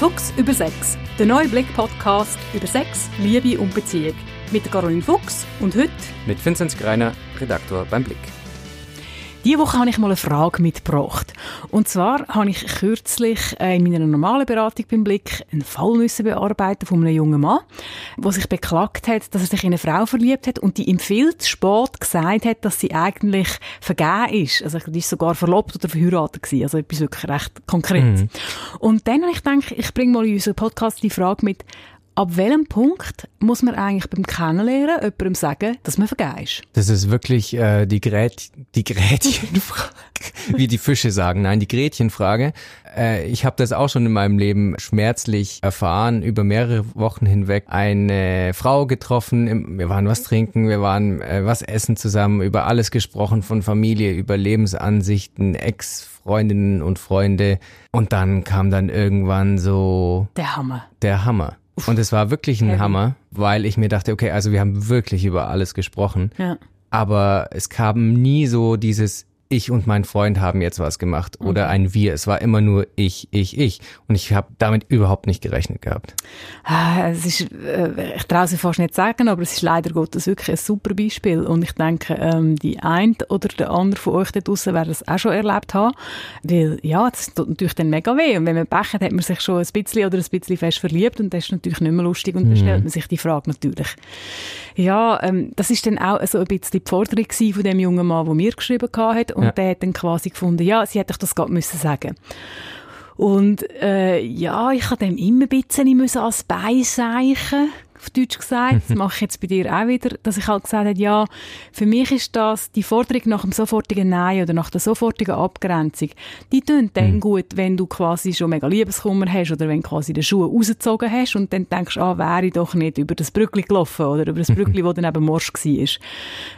Fuchs über Sex, der neue Blick-Podcast über Sex, Liebe und Beziehung. Mit Caroline Fuchs und heute mit Vinzenz Greiner, Redaktor beim Blick. Diese Woche habe ich mal eine Frage mitgebracht. Und zwar habe ich kürzlich äh, in meiner normalen Beratung beim Blick einen Fall müssen bearbeiten von einem jungen Mann, der sich beklagt hat, dass er sich in eine Frau verliebt hat und die ihm viel zu spät gesagt hat, dass sie eigentlich vergeben ist. Also die ist sogar verlobt oder verheiratet gewesen. Also etwas wirklich recht konkret. Mhm. Und dann habe ich gedacht, ich bringe mal in unseren Podcast die Frage mit, Ab welchem Punkt muss man eigentlich beim Kennenlernen jemandem sagen, dass man vergeben ist? Das ist wirklich äh, die, Grät die Grätchenfrage, wie die Fische sagen. Nein, die Gretchenfrage. Äh, ich habe das auch schon in meinem Leben schmerzlich erfahren, über mehrere Wochen hinweg. Eine Frau getroffen, wir waren was trinken, wir waren äh, was essen zusammen, über alles gesprochen, von Familie, über Lebensansichten, Ex- Freundinnen und Freunde. Und dann kam dann irgendwann so... Der Hammer. Der Hammer. Und es war wirklich ein. Hammer, weil ich mir dachte, okay, also wir haben wirklich über alles gesprochen. Ja. Aber es kam nie so dieses, ich und mein Freund haben jetzt was gemacht oder okay. ein Wir. Es war immer nur ich, ich, ich. Und ich habe damit überhaupt nicht gerechnet gehabt. Ah, es ist, äh, ich traue es fast nicht sagen, aber es ist leider Gottes wirklich ein super Beispiel. Und ich denke, ähm, die eine oder der andere von euch da draussen werden es auch schon erlebt haben. Weil, ja, das tut natürlich dann mega weh. Und wenn man Pech hat, hat man sich schon ein bisschen oder ein bisschen fest verliebt und das ist natürlich nicht mehr lustig. Und dann mhm. stellt man sich die Frage natürlich. Ja, ähm, das ist dann auch so ein bisschen die Forderung von dem jungen Mann, der mir geschrieben hat und ja. der hat dann quasi gefunden, ja, sie hätte das gerade müssen sagen und äh, ja, ich habe dem immer ein bisschen als Beiseichen auf Deutsch gesagt, das mache ich jetzt bei dir auch wieder, dass ich halt gesagt habe, ja, für mich ist das die Forderung nach dem sofortigen Nein oder nach der sofortigen Abgrenzung, die tun dann mhm. gut, wenn du quasi schon mega Liebeskummer hast oder wenn quasi die Schuhe rausgezogen hast und dann denkst, ah, wäre ich doch nicht über das Brückli gelaufen oder über das Brückli, wo dann eben morsch war. Die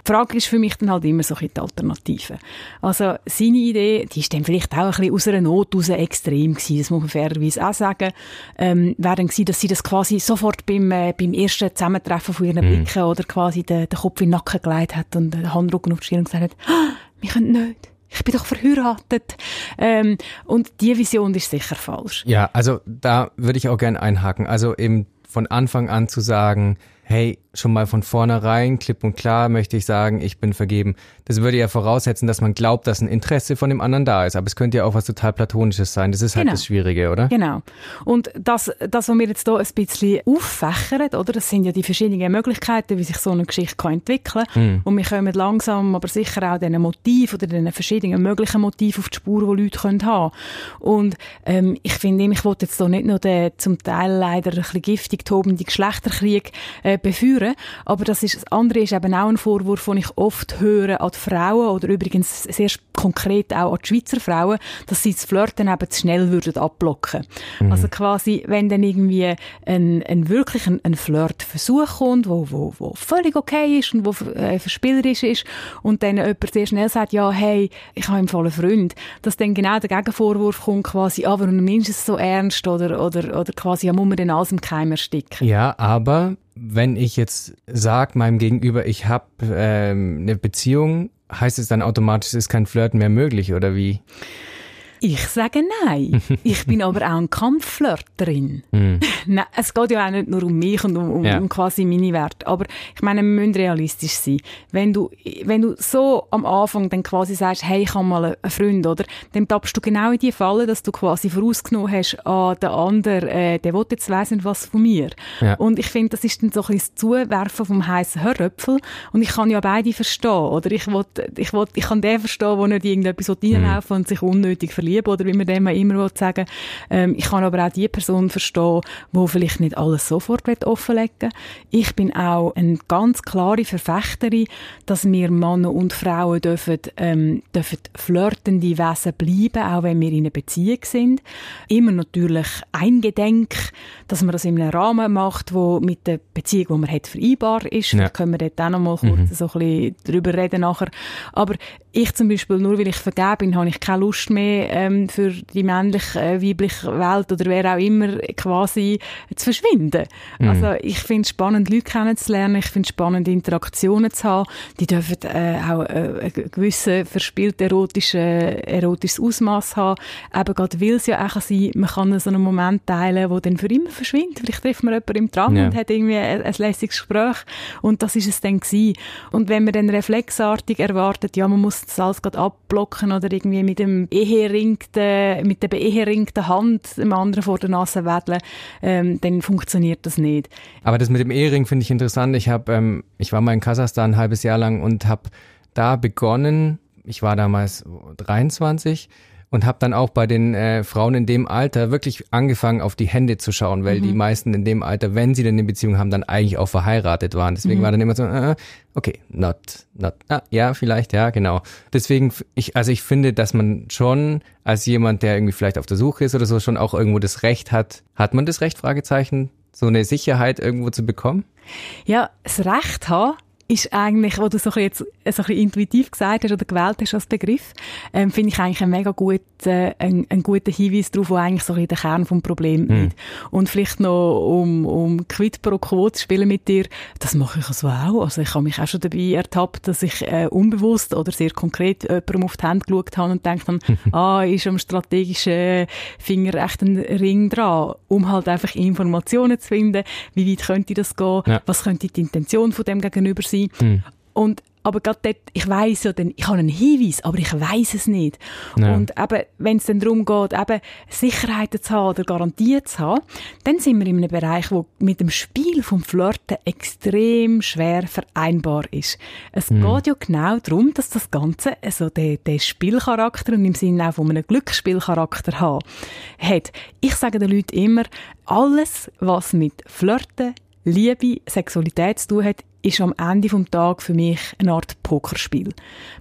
Frage ist für mich dann halt immer so ein die Alternative. Also seine Idee, die ist dann vielleicht auch ein bisschen aus einer Not raus extrem gewesen, das muss man fairerweise auch sagen, ähm, wäre dann gewesen, dass sie das quasi sofort beim, äh, beim beim ersten Zusammentreffen von ihren mhm. Blicken oder quasi den, den Kopf in den Nacken gelegt hat und den Handrücken auf die Stirn und gesagt hat, ah, wir können nicht. Ich bin doch verheiratet. Ähm, und die Vision ist sicher falsch. Ja, also da würde ich auch gerne einhaken. Also eben von Anfang an zu sagen, hey, schon mal von vornherein, klipp und klar möchte ich sagen, ich bin vergeben. Das würde ja voraussetzen, dass man glaubt, dass ein Interesse von dem anderen da ist. Aber es könnte ja auch was total Platonisches sein. Das ist halt genau. das Schwierige, oder? Genau. Und das, das, was wir jetzt hier ein bisschen auffächern, oder? Das sind ja die verschiedenen Möglichkeiten, wie sich so eine Geschichte kann entwickeln kann. Mm. Und wir kommen langsam, aber sicher auch diesen Motiv oder diesen verschiedenen möglichen Motiven auf die Spur, die Leute können haben Und ähm, ich finde, ich wollte jetzt hier nicht nur den zum Teil leider ein bisschen giftig tobenden Geschlechterkrieg äh, beführen, hören. Aber das, ist, das andere ist eben auch ein Vorwurf, den ich oft höre an die Frauen oder übrigens sehr konkret auch an die Schweizer Frauen, dass sie das Flirten eben zu schnell würden abblocken. Mhm. Also quasi, wenn dann irgendwie ein, ein wirklich ein, ein Flirtversuch kommt, wo, wo, wo völlig okay ist und wo äh, verspielerisch ist und dann jemand sehr schnell sagt, ja, hey, ich habe einen vollen Freund, dass dann genau der Gegenvorwurf kommt quasi, ah, warum nimmst du es so ernst oder, oder, oder quasi, ja, muss man dann alles im Keim ersticken. Ja, aber wenn ich jetzt sage meinem Gegenüber, ich habe ähm, eine Beziehung, heißt es dann automatisch, ist kein Flirten mehr möglich oder wie? Ich sage nein. Ich bin aber auch ein Kampfflirterin. Mm. nein, es geht ja auch nicht nur um mich und um, um, ja. um, quasi meine Werte. Aber ich meine, wir müssen realistisch sein. Wenn du, wenn du so am Anfang dann quasi sagst, hey, ich habe mal einen Freund, oder? Dann tappst du genau in die Falle, dass du quasi vorausgenommen hast, ah, der andere, äh, der will jetzt nicht was von mir. Ja. Und ich finde, das ist dann so ein bisschen das Zuwerfen vom heißen Hörröpfel. Und ich kann ja beide verstehen, oder? Ich will, ich will, ich kann den verstehen, der nicht irgendetwas reinlaufen mm. und sich unnötig verliert lieb oder wie man dem immer sagen ähm, Ich kann aber auch die Person verstehen, die vielleicht nicht alles sofort offenlegen will. Ich bin auch eine ganz klare Verfechterin, dass wir Männer und Frauen dürfen, ähm, dürfen flirtende Wesen bleiben, auch wenn wir in einer Beziehung sind. Immer natürlich eingedenk, dass man das in einem Rahmen macht, wo mit der Beziehung, die man hat, vereinbar ist. Ja. Da können wir dort auch noch mal kurz mhm. so ein bisschen drüber reden nachher. Aber ich zum Beispiel, nur weil ich vergeben bin, habe ich keine Lust mehr ähm, für die männliche, äh, weibliche Welt oder wer auch immer quasi zu verschwinden. Mhm. Also ich finde es spannend, Leute kennenzulernen, ich finde es spannend, Interaktionen zu haben. Die dürfen äh, auch äh, ein gewisses verspielt erotische, erotisches Ausmaß haben. Eben gerade weil es ja auch sein, man kann so einen Moment teilen, wo dann für immer verschwindet. Vielleicht trifft man jemanden im Tram ja. und hat irgendwie ein, ein lässiges Gespräch und das ist es dann gewesen. Und wenn man dann reflexartig erwartet, ja, man muss das alles gerade abblocken oder irgendwie mit dem eheringten, mit der beeheringten Hand dem anderen vor der Nase wedeln, ähm, dann funktioniert das nicht. Aber das mit dem Ehering finde ich interessant. Ich habe, ähm, ich war mal in Kasachstan ein halbes Jahr lang und habe da begonnen. Ich war damals 23 und habe dann auch bei den äh, Frauen in dem Alter wirklich angefangen, auf die Hände zu schauen, weil mhm. die meisten in dem Alter, wenn sie denn eine Beziehung haben, dann eigentlich auch verheiratet waren. Deswegen mhm. war dann immer so, äh, okay, not, not, ah, ja, vielleicht, ja, genau. Deswegen, ich, also ich finde, dass man schon als jemand, der irgendwie vielleicht auf der Suche ist oder so, schon auch irgendwo das Recht hat. Hat man das Recht, Fragezeichen, so eine Sicherheit irgendwo zu bekommen? Ja, das Recht haben ist eigentlich, wo du so jetzt so ein bisschen intuitiv gesagt hast oder gewählt hast als Begriff, ähm, finde ich eigentlich ein mega gut, äh, ein, ein guter Hinweis darauf, wo eigentlich so ein der Kern vom Problem mhm. liegt. Und vielleicht noch um, um Quid pro Quo zu spielen mit dir, das mache ich also auch. Also ich habe mich auch schon dabei ertappt, dass ich äh, unbewusst oder sehr konkret jemandem auf die Hände geschaut habe und denkt dann, ah, ist am strategischen Finger echt ein Ring dran, um halt einfach Informationen zu finden, wie weit könnte das gehen, ja. was könnte die Intention von dem Gegenüber sein, Mhm. Und aber gerade dort, ich weiß ja dann, ich habe einen Hinweis, aber ich weiß es nicht. Ja. Und eben, wenn es dann darum geht, eben Sicherheiten zu haben oder Garantien zu haben, dann sind wir in einem Bereich, wo mit dem Spiel vom Flirten extrem schwer vereinbar ist. Es mhm. geht ja genau darum, dass das Ganze, also der, der Spielcharakter und im Sinne auch von einem Glücksspielcharakter hat. Ich sage den Leuten immer, alles, was mit Flirten, Liebe, Sexualität zu tun hat, ist am Ende vom Tag für mich eine Art Pokerspiel.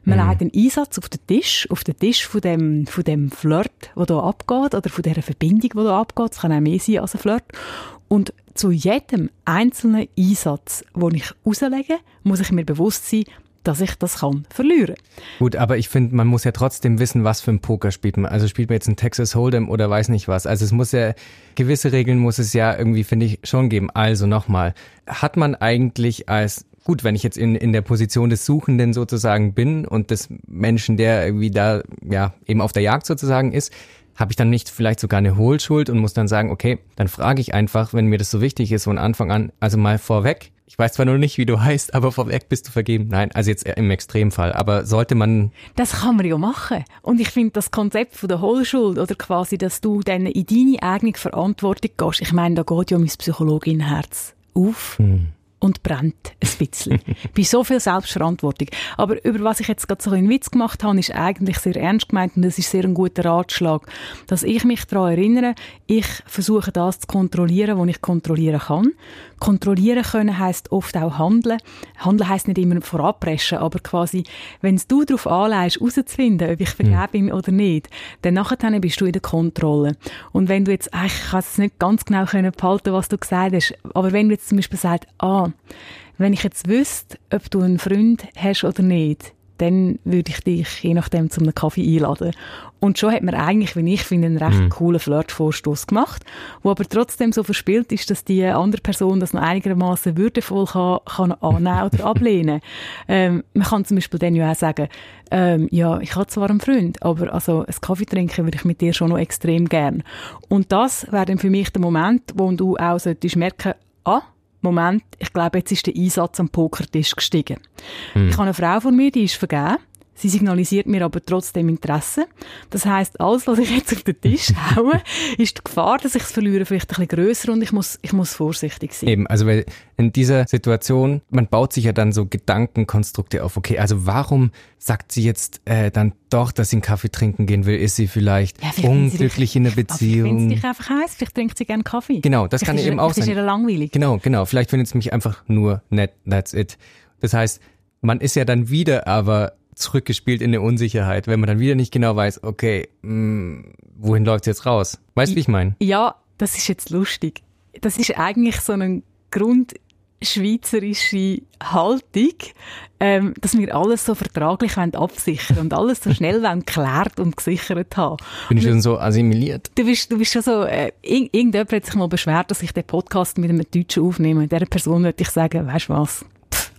Man mhm. legt einen Einsatz auf den Tisch, auf den Tisch von dem, von dem Flirt, der hier abgeht, oder von dieser Verbindung, die hier abgeht. Es kann auch mehr sein als ein Flirt. Und zu jedem einzelnen Einsatz, den ich auslege, muss ich mir bewusst sein, dass ich das kann verlieren. Gut, aber ich finde, man muss ja trotzdem wissen, was für ein Poker spielt man. Also spielt man jetzt ein Texas Hold'em oder weiß nicht was. Also es muss ja, gewisse Regeln muss es ja irgendwie, finde ich, schon geben. Also nochmal, hat man eigentlich als gut, wenn ich jetzt in, in der Position des Suchenden sozusagen bin und des Menschen, der irgendwie da, ja, eben auf der Jagd sozusagen ist, habe ich dann nicht vielleicht sogar eine Hohlschuld und muss dann sagen, okay, dann frage ich einfach, wenn mir das so wichtig ist von Anfang an, also mal vorweg, ich weiß zwar noch nicht, wie du heißt, aber vorweg bist du vergeben. Nein, also jetzt im Extremfall. Aber sollte man. Das kann man ja machen. Und ich finde das Konzept von der Hohlschuld oder quasi, dass du dann in deine eigene Verantwortung gehst. Ich meine, da geht ja mein Psychologin-Herz auf. Hm und brennt ein bisschen. Bei so viel Selbstverantwortung. Aber über was ich jetzt gerade so einen Witz gemacht habe, ist eigentlich sehr ernst gemeint und das ist sehr ein guter Ratschlag, dass ich mich daran erinnere, ich versuche das zu kontrollieren, was ich kontrollieren kann. Kontrollieren können heißt oft auch handeln. Handeln heißt nicht immer vorabpreschen, aber quasi, wenn du darauf anleihst, herauszufinden, ob ich vergeben hm. bin oder nicht, dann nachher bist du in der Kontrolle. Und wenn du jetzt, ich kann es nicht ganz genau behalten, was du gesagt hast, aber wenn du jetzt zum Beispiel sagst, ah, wenn ich jetzt wüsste, ob du einen Freund hast oder nicht, dann würde ich dich je nachdem zu einem Kaffee einladen. Und schon hat man eigentlich, wie ich finde, einen recht mhm. coolen Flirtvorstoß gemacht, wo aber trotzdem so verspielt ist, dass die andere Person das noch einigermaßen würdevoll kann, kann annehmen oder ablehnen. Ähm, man kann zum Beispiel dann ja auch sagen, ähm, ja, ich habe zwar einen Freund, aber also ein Kaffee trinken würde ich mit dir schon noch extrem gern. Und das wäre dann für mich der Moment, wo du auch solltest merken, ah, Moment, ich glaube, jetzt ist der Einsatz am Pokertisch gestiegen. Hm. Ich habe eine Frau von mir, die ist vergeben. Sie signalisiert mir aber trotzdem Interesse. Das heißt, alles, was ich jetzt auf den Tisch haue, ist die Gefahr, dass ich es verliere, vielleicht ein bisschen grösser und ich muss, ich muss vorsichtig sein. Eben, also weil in dieser Situation, man baut sich ja dann so Gedankenkonstrukte auf. Okay, also warum sagt sie jetzt äh, dann doch, dass sie einen Kaffee trinken gehen will? Ist sie vielleicht, ja, vielleicht unglücklich dich, in einer Beziehung? Wenn sie dich einfach heiß, vielleicht trinkt sie gerne Kaffee. Genau, das vielleicht kann eben auch sein. Vielleicht ist ihr langweilig. Genau, genau. Vielleicht findet sie mich einfach nur nett. That's it. Das heißt, man ist ja dann wieder aber zurückgespielt in eine Unsicherheit, wenn man dann wieder nicht genau weiß, okay, mh, mm, wohin läuft es jetzt raus? Weißt du, wie ich meine? Ja, das ist jetzt lustig. Das ist eigentlich so ein Grund schweizerische Haltung, ähm, dass wir alles so vertraglich absichern und alles so schnell geklärt und gesichert haben. Bin ich schon so assimiliert? Du bist, du bist schon so, äh, irgendjemand hat sich mal beschwert, dass ich den Podcast mit einem Deutschen aufnehme. Und dieser Person würde ich sagen, weißt du was?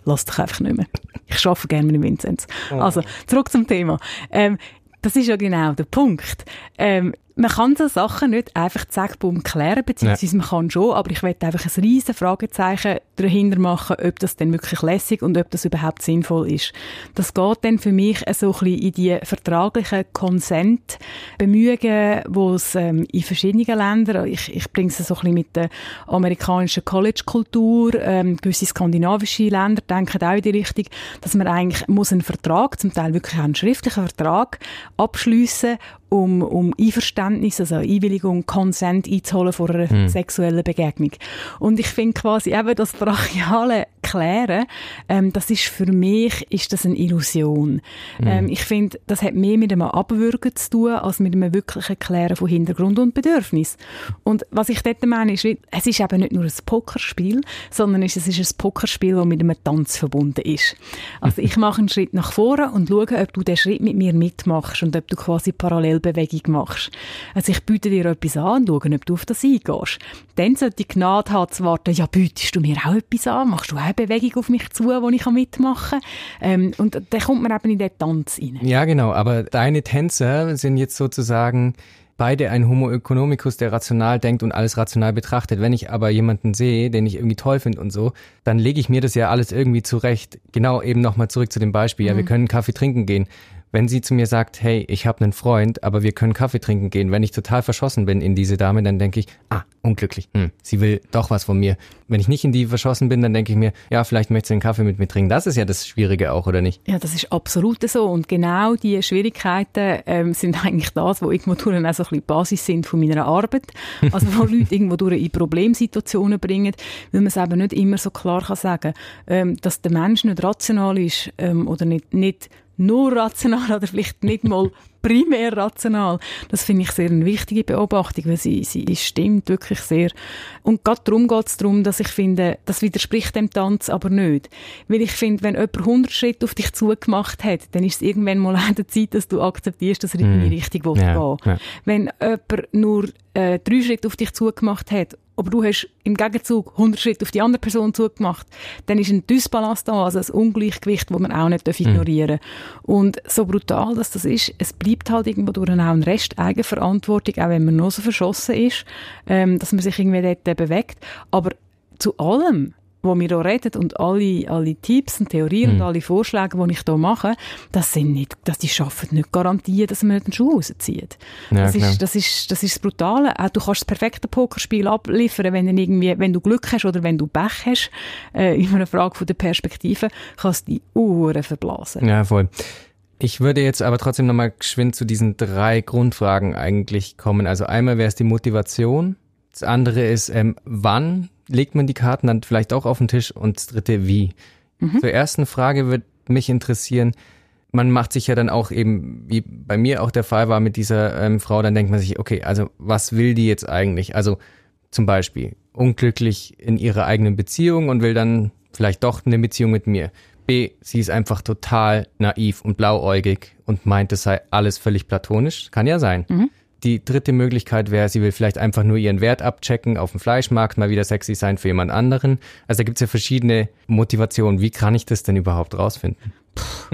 Lass dich einfach nicht mehr. Ich arbeite gerne mit dem Vinzenz. Oh. Also, zurück zum Thema. Ähm, das ist ja genau der Punkt. Ähm, man kann so Sachen nicht einfach zack, bumm klären, beziehungsweise man kann schon, aber ich werde einfach ein riesen Fragezeichen dahinter machen, ob das denn wirklich lässig und ob das überhaupt sinnvoll ist. Das geht dann für mich so ein bisschen in die vertraglichen Consent-Bemühungen, wo es ähm, in verschiedenen Ländern, ich, ich bringe es so ein bisschen mit der amerikanischen College-Kultur, ähm, gewisse skandinavische Länder denken auch in die Richtung, dass man eigentlich muss einen Vertrag, zum Teil wirklich einen schriftlichen Vertrag abschließen um, um Einverständnis, also Einwilligung, Consent einzuholen vor einer mhm. sexuellen Begegnung. Und ich finde quasi eben das brachiale Klären, ähm, das ist für mich ist das eine Illusion. Mhm. Ähm, ich finde, das hat mehr mit einem Abwürgen zu tun, als mit einem wirklichen Klären von Hintergrund und Bedürfnis. Und was ich dort meine, ist, es ist eben nicht nur ein Pokerspiel, sondern es ist ein Pokerspiel, das mit einem Tanz verbunden ist. Also ich mache einen Schritt nach vorne und schaue, ob du den Schritt mit mir mitmachst und ob du quasi parallel Bewegung machst. Also ich biete dir etwas an und schaue, ob du auf das eingehst. Dann sollte die Gnade haben zu warten, ja, bietest du mir auch etwas an? Machst du auch Bewegung auf mich zu, die ich mitmachen kann? Ähm, und dann kommt man eben in den Tanz rein. Ja, genau. Aber deine Tänze sind jetzt sozusagen beide ein Homo economicus, der rational denkt und alles rational betrachtet. Wenn ich aber jemanden sehe, den ich irgendwie toll finde und so, dann lege ich mir das ja alles irgendwie zurecht. Genau eben nochmal zurück zu dem Beispiel. Ja, wir mhm. können Kaffee trinken gehen wenn sie zu mir sagt, hey, ich habe einen Freund, aber wir können Kaffee trinken gehen, wenn ich total verschossen bin in diese Dame, dann denke ich, ah, unglücklich, hm, sie will doch was von mir. Wenn ich nicht in die verschossen bin, dann denke ich mir, ja, vielleicht möchte sie einen Kaffee mit mir trinken. Das ist ja das Schwierige auch, oder nicht? Ja, das ist absolut so. Und genau die Schwierigkeiten ähm, sind eigentlich das, wo irgendwo durch auch so ein bisschen Basis sind von meiner Arbeit. Also wo Leute irgendwo durch in Problemsituationen bringen, weil man es eben nicht immer so klar kann sagen, ähm, dass der Mensch nicht rational ist ähm, oder nicht, nicht nur rational oder vielleicht nicht mal primär rational. Das finde ich sehr eine wichtige Beobachtung, weil sie, sie stimmt wirklich sehr. Und gerade darum geht es darum, dass ich finde, das widerspricht dem Tanz aber nicht. Weil ich finde, wenn jemand 100 Schritte auf dich zugemacht hat, dann ist es irgendwann mal an der Zeit, dass du akzeptierst, dass er in die mm. Richtung ja, gehen ja. Wenn jemand nur äh, drei Schritte auf dich zugemacht hat aber du hast im Gegenzug 100 Schritte auf die andere Person zugemacht, dann ist ein Dysbalance da, also ein Ungleichgewicht, das man auch nicht mhm. ignorieren darf. Und so brutal dass das ist, es bleibt halt irgendwo durch auch ein Rest Eigenverantwortung, auch wenn man noch so verschossen ist, ähm, dass man sich irgendwie dort äh, bewegt. Aber zu allem wo wir hier reden und alle, alle Tipps und Theorien mhm. und alle Vorschläge, die ich hier mache, das sind nicht, dass die schaffen nicht garantieren, dass man nicht den Schuh rauszieht. Ja, das, ist, das, ist, das ist das Brutale. Auch du kannst das perfekte Pokerspiel abliefern, wenn du, irgendwie, wenn du Glück hast oder wenn du Pech hast, äh, in einer Frage von der Perspektive, kannst du die Uhren verblasen. Ja, voll. Ich würde jetzt aber trotzdem nochmal geschwind zu diesen drei Grundfragen eigentlich kommen. Also einmal wäre es die Motivation. Das andere ist, ähm, wann legt man die Karten dann vielleicht auch auf den Tisch und das dritte wie. Mhm. Zur ersten Frage wird mich interessieren, man macht sich ja dann auch eben, wie bei mir auch der Fall war mit dieser ähm, Frau, dann denkt man sich, okay, also was will die jetzt eigentlich? Also zum Beispiel unglücklich in ihrer eigenen Beziehung und will dann vielleicht doch eine Beziehung mit mir. B, sie ist einfach total naiv und blauäugig und meint, es sei alles völlig platonisch. Kann ja sein. Mhm. Die dritte Möglichkeit wäre, sie will vielleicht einfach nur ihren Wert abchecken, auf dem Fleischmarkt mal wieder sexy sein für jemand anderen. Also da gibt's ja verschiedene Motivationen. Wie kann ich das denn überhaupt rausfinden?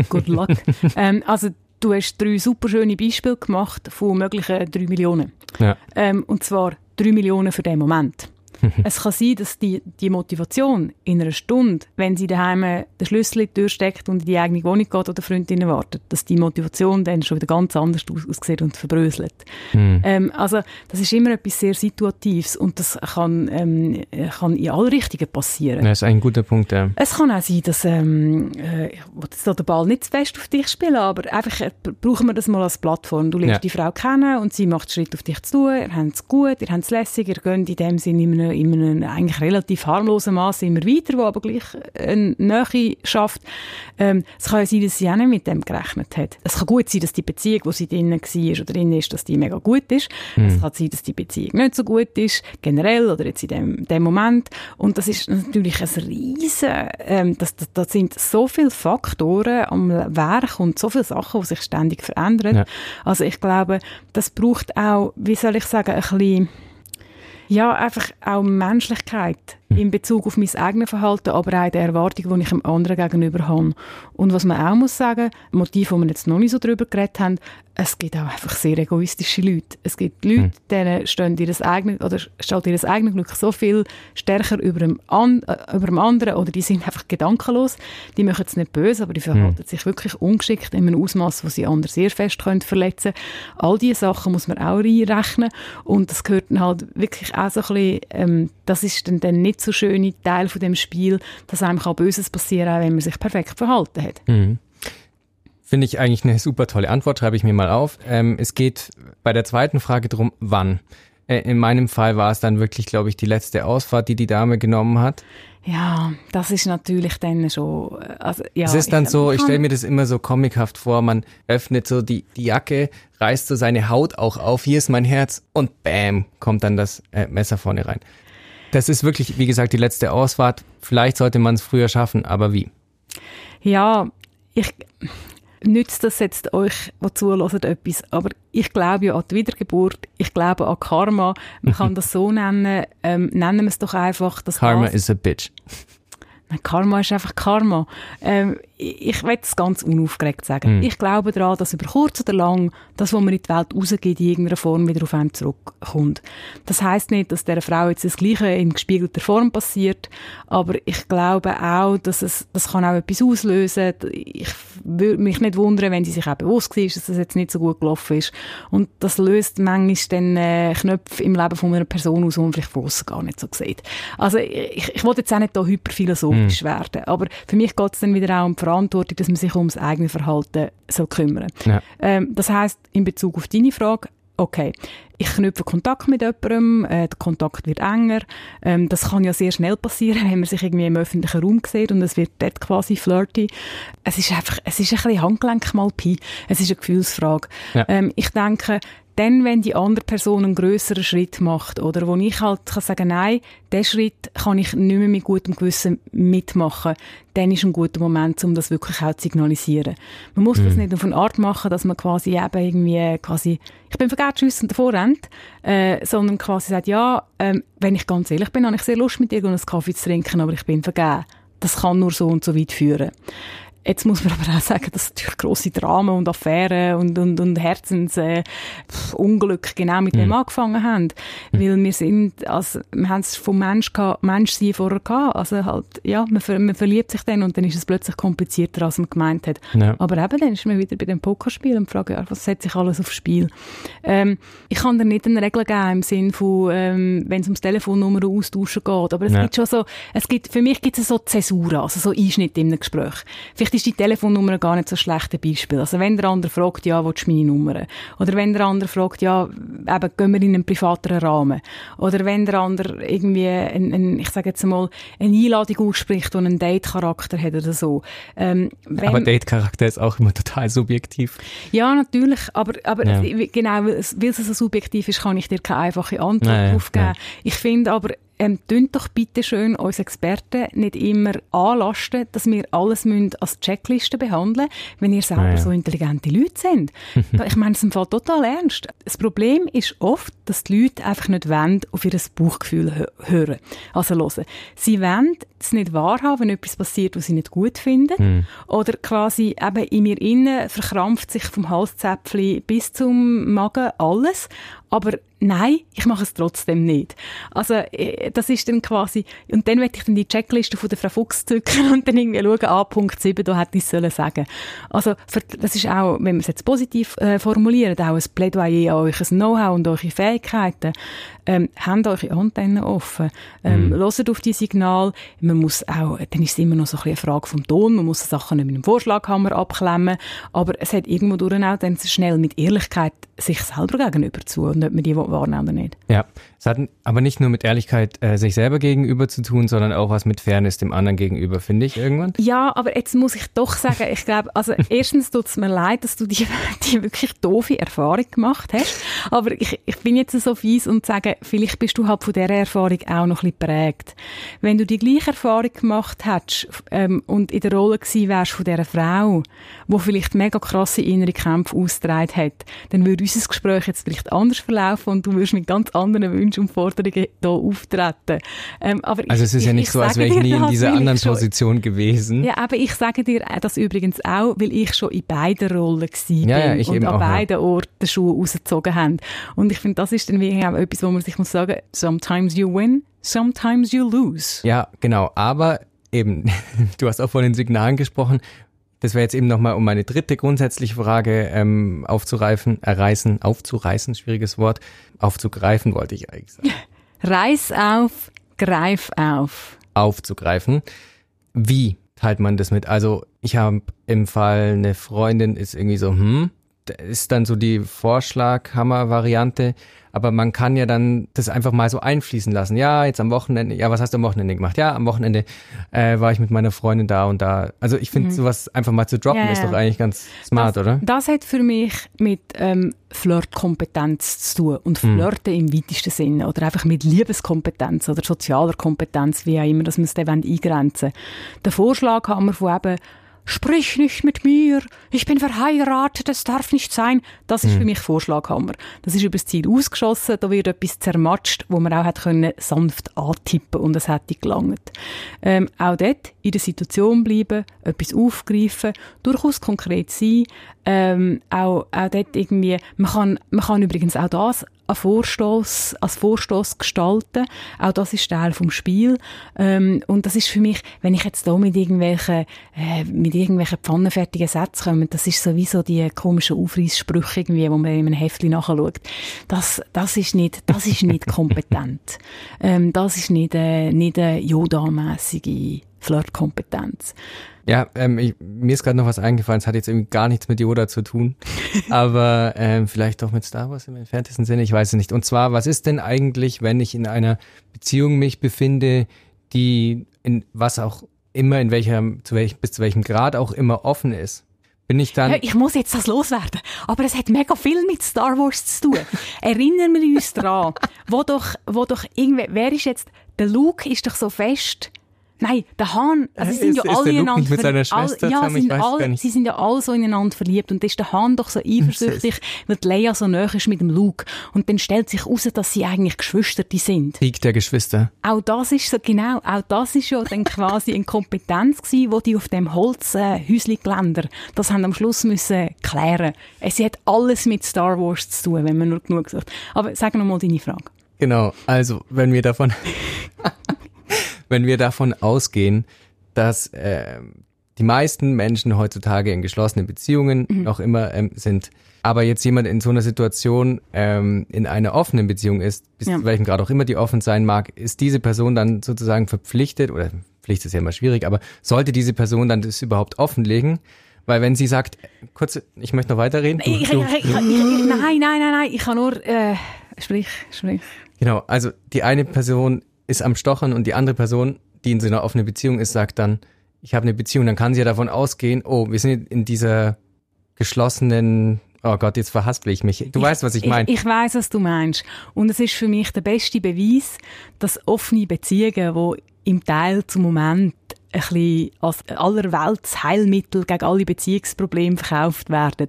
good luck. ähm, also du hast drei super schöne Beispiele gemacht von möglichen drei Millionen. Ja. Ähm, und zwar drei Millionen für den Moment. es kann sein, dass die, die Motivation in einer Stunde, wenn sie daheim den Schlüssel durchsteckt und in die eigene Wohnung geht oder Freundinnen wartet, dass die Motivation dann schon wieder ganz anders aussieht und verbröselt. Mhm. Ähm, also das ist immer etwas sehr Situatives und das kann, ähm, kann in alle Richtungen passieren. Das ist ein guter Punkt, ja. Es kann auch sein, dass ähm, äh, ich will den Ball nicht zu fest auf dich spielen, aber einfach äh, brauchen wir das mal als Plattform. Du lernst ja. die Frau kennen und sie macht Schritt auf dich zu, ihr habt es gut, ihr habt es lässig, ihr geht in dem Sinne in einem einem, in einem eigentlich relativ harmlosen Maß immer weiter, wo aber gleich eine Nähe schafft. Ähm, es kann ja sein, dass sie auch nicht mit dem gerechnet hat. Es kann gut sein, dass die Beziehung, wo sie drinnen war oder drin ist, dass die mega gut ist. Mhm. Es kann sein, dass die Beziehung nicht so gut ist, generell oder jetzt in dem, dem Moment. Und das ist natürlich ein riesen, ähm, das, das, das sind so viele Faktoren am Werk und so viele Sachen, die sich ständig verändern. Ja. Also ich glaube, das braucht auch, wie soll ich sagen, ein bisschen, ja, einfach auch Menschlichkeit. In Bezug auf mein eigenes Verhalten, aber auch die Erwartung, die ich dem anderen gegenüber habe. Und was man auch muss sagen, Motiv, wo wir jetzt noch nicht so drüber geredet haben, es gibt auch einfach sehr egoistische Leute. Es gibt Leute, mhm. denen stehen ihr eigenes, oder steht ihr eigenes Glück so viel stärker über dem, An äh, über dem anderen oder die sind einfach gedankenlos. Die machen es nicht böse, aber die verhalten mhm. sich wirklich ungeschickt in einem Ausmaß, wo sie andere sehr fest können verletzen All diese Sachen muss man auch reinrechnen und das gehört dann halt wirklich auch so ein bisschen, ähm, das ist dann, dann nicht so schöne Teil von dem Spiel, dass einem auch Böses passieren kann, wenn man sich perfekt verhalten hat. Mhm. Finde ich eigentlich eine super tolle Antwort, schreibe ich mir mal auf. Ähm, es geht bei der zweiten Frage darum, wann. Äh, in meinem Fall war es dann wirklich, glaube ich, die letzte Ausfahrt, die die Dame genommen hat. Ja, das ist natürlich dann schon. Also, ja, es ist dann ich, so, ich stelle mir das immer so comichaft vor, man öffnet so die, die Jacke, reißt so seine Haut auch auf, hier ist mein Herz und bam, kommt dann das äh, Messer vorne rein. Das ist wirklich, wie gesagt, die letzte Ausfahrt. Vielleicht sollte man es früher schaffen, aber wie? Ja, ich, nützt das jetzt euch, die zuhören, etwas. Aber ich glaube ja an die Wiedergeburt, ich glaube an Karma. Man kann das so nennen, ähm, nennen wir es doch einfach. Das Karma is a bitch. Karma ist einfach Karma. Ähm, ich will es ganz unaufgeregt sagen. Mm. Ich glaube daran, dass über kurz oder lang das, was man in die Welt rausgeht, in irgendeiner Form wieder auf einen zurückkommt. Das heißt nicht, dass der Frau jetzt das Gleiche in gespiegelter Form passiert, aber ich glaube auch, dass es, das kann auch etwas auslösen. Ich würde mich nicht wundern, wenn sie sich auch bewusst war, dass das jetzt nicht so gut gelaufen ist. Und das löst manchmal dann äh, Knöpfe im Leben von einer Person aus, die man vielleicht von gar nicht so sieht. Also ich, ich wollte jetzt auch nicht da hyperphilosophisch mm. werden, aber für mich geht es dann wieder auch um die Verantwortung, dass man sich ums eigene Verhalten soll kümmern ja. ähm, Das heißt in Bezug auf deine Frage, okay, ich knüpfe Kontakt mit jemandem, äh, der Kontakt wird enger. Ähm, das kann ja sehr schnell passieren, wenn man sich irgendwie im öffentlichen Raum sieht und es wird dort quasi flirty. Es ist einfach, es ist ein bisschen Handgelenk mal Pi. Es ist eine Gefühlsfrage. Ja. Ähm, ich denke, dann, wenn die andere Person einen größeren Schritt macht, oder wo ich halt kann sagen, nein, den Schritt kann ich nicht mehr mit gutem Gewissen mitmachen, dann ist ein guter Moment, um das wirklich auch zu signalisieren. Man muss mhm. das nicht auf eine Art machen, dass man quasi eben irgendwie quasi, ich bin verkehrt, tschüss und davor rennt, äh, sondern quasi sagt, ja, ähm, wenn ich ganz ehrlich bin, habe ich sehr Lust mit dir einen Kaffee zu trinken, aber ich bin vergeben. Das kann nur so und so weit führen. Jetzt muss man aber auch sagen, dass natürlich grosse Dramen und Affären und, und, und Herzensunglück äh, genau mit mhm. dem angefangen haben. Mhm. Weil wir sind, also, wir haben es vom Mensch gehabt, Menschsein vorher gehabt. Also halt, ja, man, ver, man verliebt sich dann und dann ist es plötzlich komplizierter, als man gemeint hat. Ja. Aber eben, dann ist man wieder bei dem Pokerspiel und fragt, ja, was setzt sich alles aufs Spiel? Ähm, ich kann da nicht eine Regel geben im Sinn von, ähm, wenn es ums Telefonnummer austauschen geht. Aber es ja. gibt schon so, es gibt, für mich gibt es so Zäsuren, also so Einschnitte in einem Gespräch. Vielleicht ist die Telefonnummer gar nicht so schlecht Beispiel. Also wenn der andere fragt, ja, willst du meine Nummer? Oder wenn der andere fragt, ja, eben, gehen wir in einen privateren Rahmen? Oder wenn der andere irgendwie, ein, ein, ich sage jetzt mal, eine Einladung ausspricht, die einen Date-Charakter hat oder so. Ähm, aber Date-Charakter ist auch immer total subjektiv. Ja, natürlich, aber, aber ja. genau, weil es, weil es so subjektiv ist, kann ich dir keine einfache Antwort naja, drauf geben. Ich finde aber, ähm, tönt doch bitte schön uns Experten nicht immer anlasten, dass wir alles müssen als Checkliste behandeln wenn ihr selber ja, ja. so intelligente Leute sind. ich meine es im Fall total ernst. Das Problem ist oft, dass die Leute einfach nicht wollen, auf ihr Bauchgefühl hören. Also hören. Sie wollen es nicht wahrhaben, wenn etwas passiert, was sie nicht gut finden. Mhm. Oder quasi eben in mir innen verkrampft sich vom Halszäpfchen bis zum Magen alles. Aber nein, ich mache es trotzdem nicht. Also, äh, das ist dann quasi, und dann werde ich dann die Checkliste von der Frau Fuchs zücken und dann irgendwie schauen, ah, Punkt 7, da hätte ich es sollen sagen. Also, das ist auch, wenn wir es jetzt positiv äh, formulieren, auch ein Plädoyer an euch Know-how und eure Fähigkeiten. Ähm, habt eure Antennen offen. Ähm, mm. Hört auf die Signal. Man muss auch, dann ist es immer noch so ein bisschen eine Frage vom Ton. Man muss Sachen nicht mit einem Vorschlaghammer abklemmen. Aber es hat irgendwo durch auch dann schnell mit Ehrlichkeit sich selber gegenüber zu und ob man die wahrnehmen oder nicht. Ja, es hat aber nicht nur mit Ehrlichkeit äh, sich selber gegenüber zu tun, sondern auch was mit Fairness dem anderen gegenüber, finde ich irgendwann. Ja, aber jetzt muss ich doch sagen, ich glaube, also erstens tut es mir leid, dass du die, die wirklich doofe Erfahrung gemacht hast, aber ich, ich bin jetzt so fies und sage, vielleicht bist du halt von dieser Erfahrung auch noch ein bisschen prägt. Wenn du die gleiche Erfahrung gemacht hättest ähm, und in der Rolle gewesen wärst von dieser Frau, die vielleicht mega krasse innere Kämpfe ausgetragen hat, dann würde unser Gespräch jetzt vielleicht anders verlaufen und du würdest mit ganz anderen Wünschen und Forderungen hier auftreten. Ähm, aber also es ist ich, ja nicht so, als wäre ich nie in dieser anderen Position gewesen. Ja, aber ich sage dir das übrigens auch, weil ich schon in beiden Rollen war ja, ja, und an auch, beiden ja. Orten Schuhe rausgezogen haben. Und ich finde, das ist dann wirklich auch etwas, wo man sich muss sagen, sometimes you win, sometimes you lose. Ja, genau. Aber eben, du hast auch von den Signalen gesprochen. Das wäre jetzt eben nochmal, um meine dritte grundsätzliche Frage ähm, aufzureifen, erreißen, aufzureißen, schwieriges Wort, aufzugreifen wollte ich eigentlich sagen. Reiß auf, greif auf. Aufzugreifen. Wie teilt man das mit? Also ich habe im Fall eine Freundin ist irgendwie so, hm, ist dann so die Vorschlaghammer-Variante. Aber man kann ja dann das einfach mal so einfließen lassen. Ja, jetzt am Wochenende, ja, was hast du am Wochenende gemacht? Ja, am Wochenende äh, war ich mit meiner Freundin da und da. Also ich finde, mhm. sowas einfach mal zu droppen ja, ist doch eigentlich ganz smart, das, oder? Das hat für mich mit ähm, Flirtkompetenz zu tun. Und mhm. Flirten mhm. im weitesten Sinne. Oder einfach mit Liebeskompetenz oder sozialer Kompetenz, wie auch immer, dass man es dann eingrenzen Der Vorschlag haben wir von eben sprich nicht mit mir, ich bin verheiratet, das darf nicht sein. Das ist mhm. für mich Vorschlaghammer. Das ist übers Ziel ausgeschossen, da wird etwas zermatscht, wo man auch hat können sanft antippen und es hätte gelangt. Ähm, auch dort in der Situation bleiben, etwas aufgreifen, durchaus konkret sein, ähm, auch, auch dort irgendwie, man kann, man kann übrigens auch das ein Vorstoß, als Vorstoß gestalten. Auch das ist Teil vom Spiel. Ähm, und das ist für mich, wenn ich jetzt da mit irgendwelchen, äh, mit irgendwelchen pfannenfertigen Sätzen komme, das ist sowieso die komischen Aufreißsprüche irgendwie, wo man in einem Heftchen nachschaut. Das, das ist nicht, das ist nicht kompetent. ähm, das ist nicht, äh, nicht eine Yoda-mässige Flirtkompetenz. Ja, ähm, ich, mir ist gerade noch was eingefallen, es hat jetzt irgendwie gar nichts mit Yoda zu tun, aber ähm, vielleicht doch mit Star Wars im entferntesten Sinne, ich weiß es nicht. Und zwar, was ist denn eigentlich, wenn ich in einer Beziehung mich befinde, die in was auch immer, in welcher, zu welch, bis zu welchem Grad auch immer offen ist? Bin ich dann. Ja, ich muss jetzt das loswerden. Aber es hat mega viel mit Star Wars zu tun. Erinnern wir uns dran, wo doch, wo doch irgendwie, wer ist jetzt, der Luke ist doch so fest Nein, der Hahn, also sie sind ist, ja alle ineinander mit seiner Schwester all, ja, sind all, sie sind ja alle so ineinander verliebt und dann ist der Hahn doch so eifersüchtig, weil die Leia so nahe ist mit dem Luke und dann stellt sich heraus, dass sie eigentlich Geschwister sind. Krieg der Geschwister. Auch das ist so, genau, auch das ist ja dann quasi eine Kompetenz gewesen, wo die auf dem Holzhäusli-Geländer, äh, das haben am Schluss müssen klären. Es hat alles mit Star Wars zu tun, wenn man nur genug sagt. Aber sag noch mal deine Frage. Genau, also wenn wir davon wenn wir davon ausgehen, dass äh, die meisten Menschen heutzutage in geschlossenen Beziehungen mhm. noch immer ähm, sind, aber jetzt jemand in so einer Situation ähm, in einer offenen Beziehung ist, bis ja. zu welchem Grad auch immer die offen sein mag, ist diese Person dann sozusagen verpflichtet, oder Pflicht ist ja immer schwierig, aber sollte diese Person dann das überhaupt offenlegen? Weil wenn sie sagt, kurz, ich möchte noch weiterreden. Du, ich, ich, ich, nein, nein, nein, nein, ich kann nur, äh, sprich, sprich. Genau, also die eine Person ist am Stochern und die andere Person, die in so einer offenen Beziehung ist, sagt dann, ich habe eine Beziehung, dann kann sie ja davon ausgehen, oh, wir sind in dieser geschlossenen Oh Gott, jetzt verhaspel ich mich. Du ich, weißt, was ich meine. Ich, ich weiß, was du meinst. Und es ist für mich der beste Beweis, dass offene Beziehungen, die im Teil zum Moment ein bisschen als allerwelts Heilmittel gegen alle Beziehungsprobleme verkauft werden.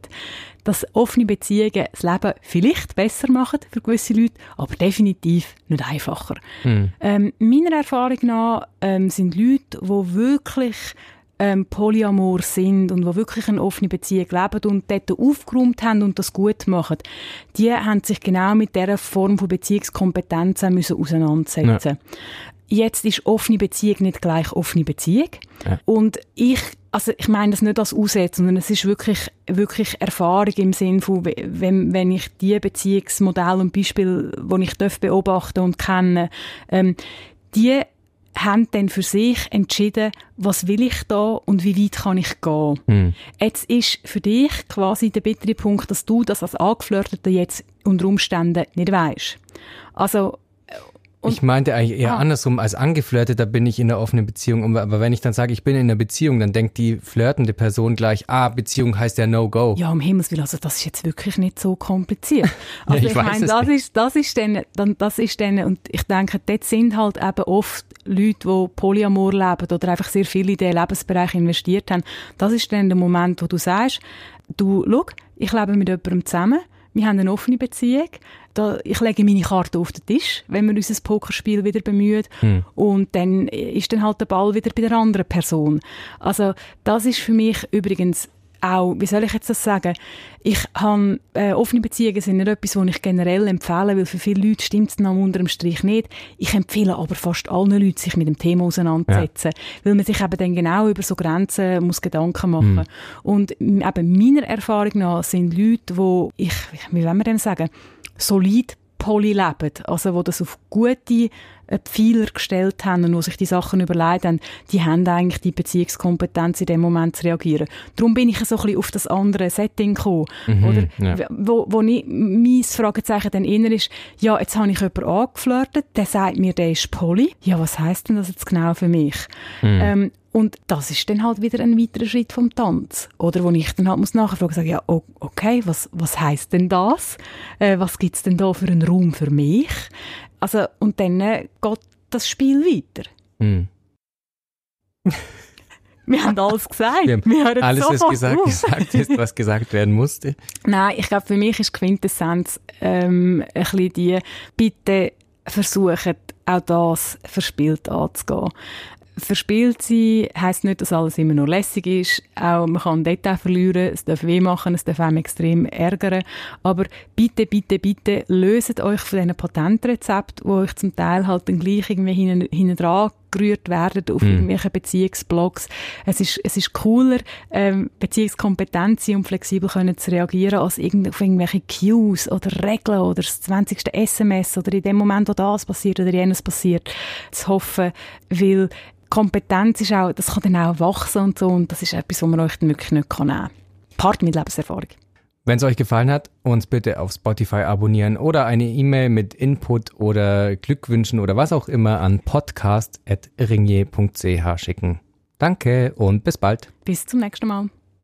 Dass offene Beziehungen das Leben vielleicht besser machen für gewisse Leute, aber definitiv nicht einfacher. Mhm. Ähm, meiner Erfahrung nach ähm, sind Leute, die wirklich ähm, Polyamor sind und die wirklich eine offene Beziehung leben und dort aufgeräumt haben und das gut machen, die haben sich genau mit dieser Form von Beziehungskompetenzen müssen auseinandersetzen. Ja jetzt ist offene Beziehung nicht gleich offene Beziehung. Ja. Und ich, also ich meine das nicht als Aussetzen, sondern es ist wirklich, wirklich Erfahrung im Sinn von, wenn, wenn ich die Beziehungsmodelle und Beispiele, die ich beobachten und kennen, ähm, die haben dann für sich entschieden, was will ich da und wie weit kann ich gehen. Mhm. Jetzt ist für dich quasi der bittere Punkt, dass du das als Angeflirtete jetzt unter Umständen nicht weißt. Also und ich meinte eigentlich eher ah. andersrum, als Angeflirteter bin ich in einer offenen Beziehung. Aber wenn ich dann sage, ich bin in einer Beziehung, dann denkt die flirtende Person gleich, ah, Beziehung heißt ja No-Go. Ja, um Himmels Willen, also das ist jetzt wirklich nicht so kompliziert. Also ja, ich, ich meine, das ist, das ist dann, dann, das ist dann, und ich denke, dort sind halt eben oft Leute, die Polyamor leben oder einfach sehr viel in diesen Lebensbereich investiert haben. Das ist dann der Moment, wo du sagst, du, schau, ich lebe mit jemandem zusammen, wir haben eine offene Beziehung. Da, ich lege meine Karte auf den Tisch, wenn wir unser Pokerspiel wieder bemühen. Hm. Und dann ist dann halt der Ball wieder bei der anderen Person. Also das ist für mich übrigens auch, wie soll ich jetzt das sagen? Ich habe, äh, offene Beziehungen sind nicht etwas, was ich generell empfehle, weil für viele Leute stimmt es nach unterm Strich nicht. Ich empfehle aber fast allen Leuten, sich mit dem Thema auseinanderzusetzen, ja. weil man sich eben dann genau über so Grenzen muss Gedanken machen. Mhm. Und eben meiner Erfahrung nach sind Leute, wo ich, wie wollen wir denn sagen, solid poly leben, also wo das auf gute äh, Pfeiler gestellt haben und wo sich die Sachen überlegt haben, die haben eigentlich die Beziehungskompetenz in dem Moment zu reagieren. Darum bin ich so ein bisschen auf das andere Setting gekommen, mhm, oder? Ja. Wo, wo ich, mein Fragezeichen dann inner ist, ja, jetzt habe ich jemanden angeflirtet, der sagt mir, der ist poly. Ja, was heißt denn das jetzt genau für mich? Mhm. Ähm, und das ist dann halt wieder ein weiterer Schritt vom Tanz. Oder wo ich dann halt muss nachfragen, sagen, ja, okay, was, was heißt denn das? Äh, was gibt's denn da für einen Raum für mich? Also, und dann äh, geht das Spiel weiter. Mm. Wir haben alles gesagt. Wir, wir alles, was gesagt, gesagt ist, was gesagt werden musste. Nein, ich glaube, für mich ist Quintessenz ähm, ein bisschen die, bitte versuchen, auch das verspielt anzugehen verspielt sein heisst nicht, dass alles immer nur lässig ist. Auch man kann Detail verlieren, es darf weh machen, es darf einem extrem ärgern. Aber bitte, bitte, bitte löset euch von diesen Patentrezepten, wo euch zum Teil halt dann gleich irgendwie hinten, hinten dran gerührt werden auf mm. irgendwelchen Beziehungsblogs. Es ist, es ist cooler, ähm, Beziehungskompetenz und flexibel können zu reagieren, als irgend, auf irgendwelche Cues oder Regeln oder das 20. SMS oder in dem Moment, wo das passiert oder jenes passiert, zu hoffen, weil Kompetenz ist auch, das kann dann auch wachsen und so und das ist etwas, was man euch dann wirklich nicht nehmen kann. Part mit Lebenserfahrung. Wenn es euch gefallen hat, uns bitte auf Spotify abonnieren oder eine E-Mail mit Input oder Glückwünschen oder was auch immer an podcast.ringier.ch schicken. Danke und bis bald. Bis zum nächsten Mal.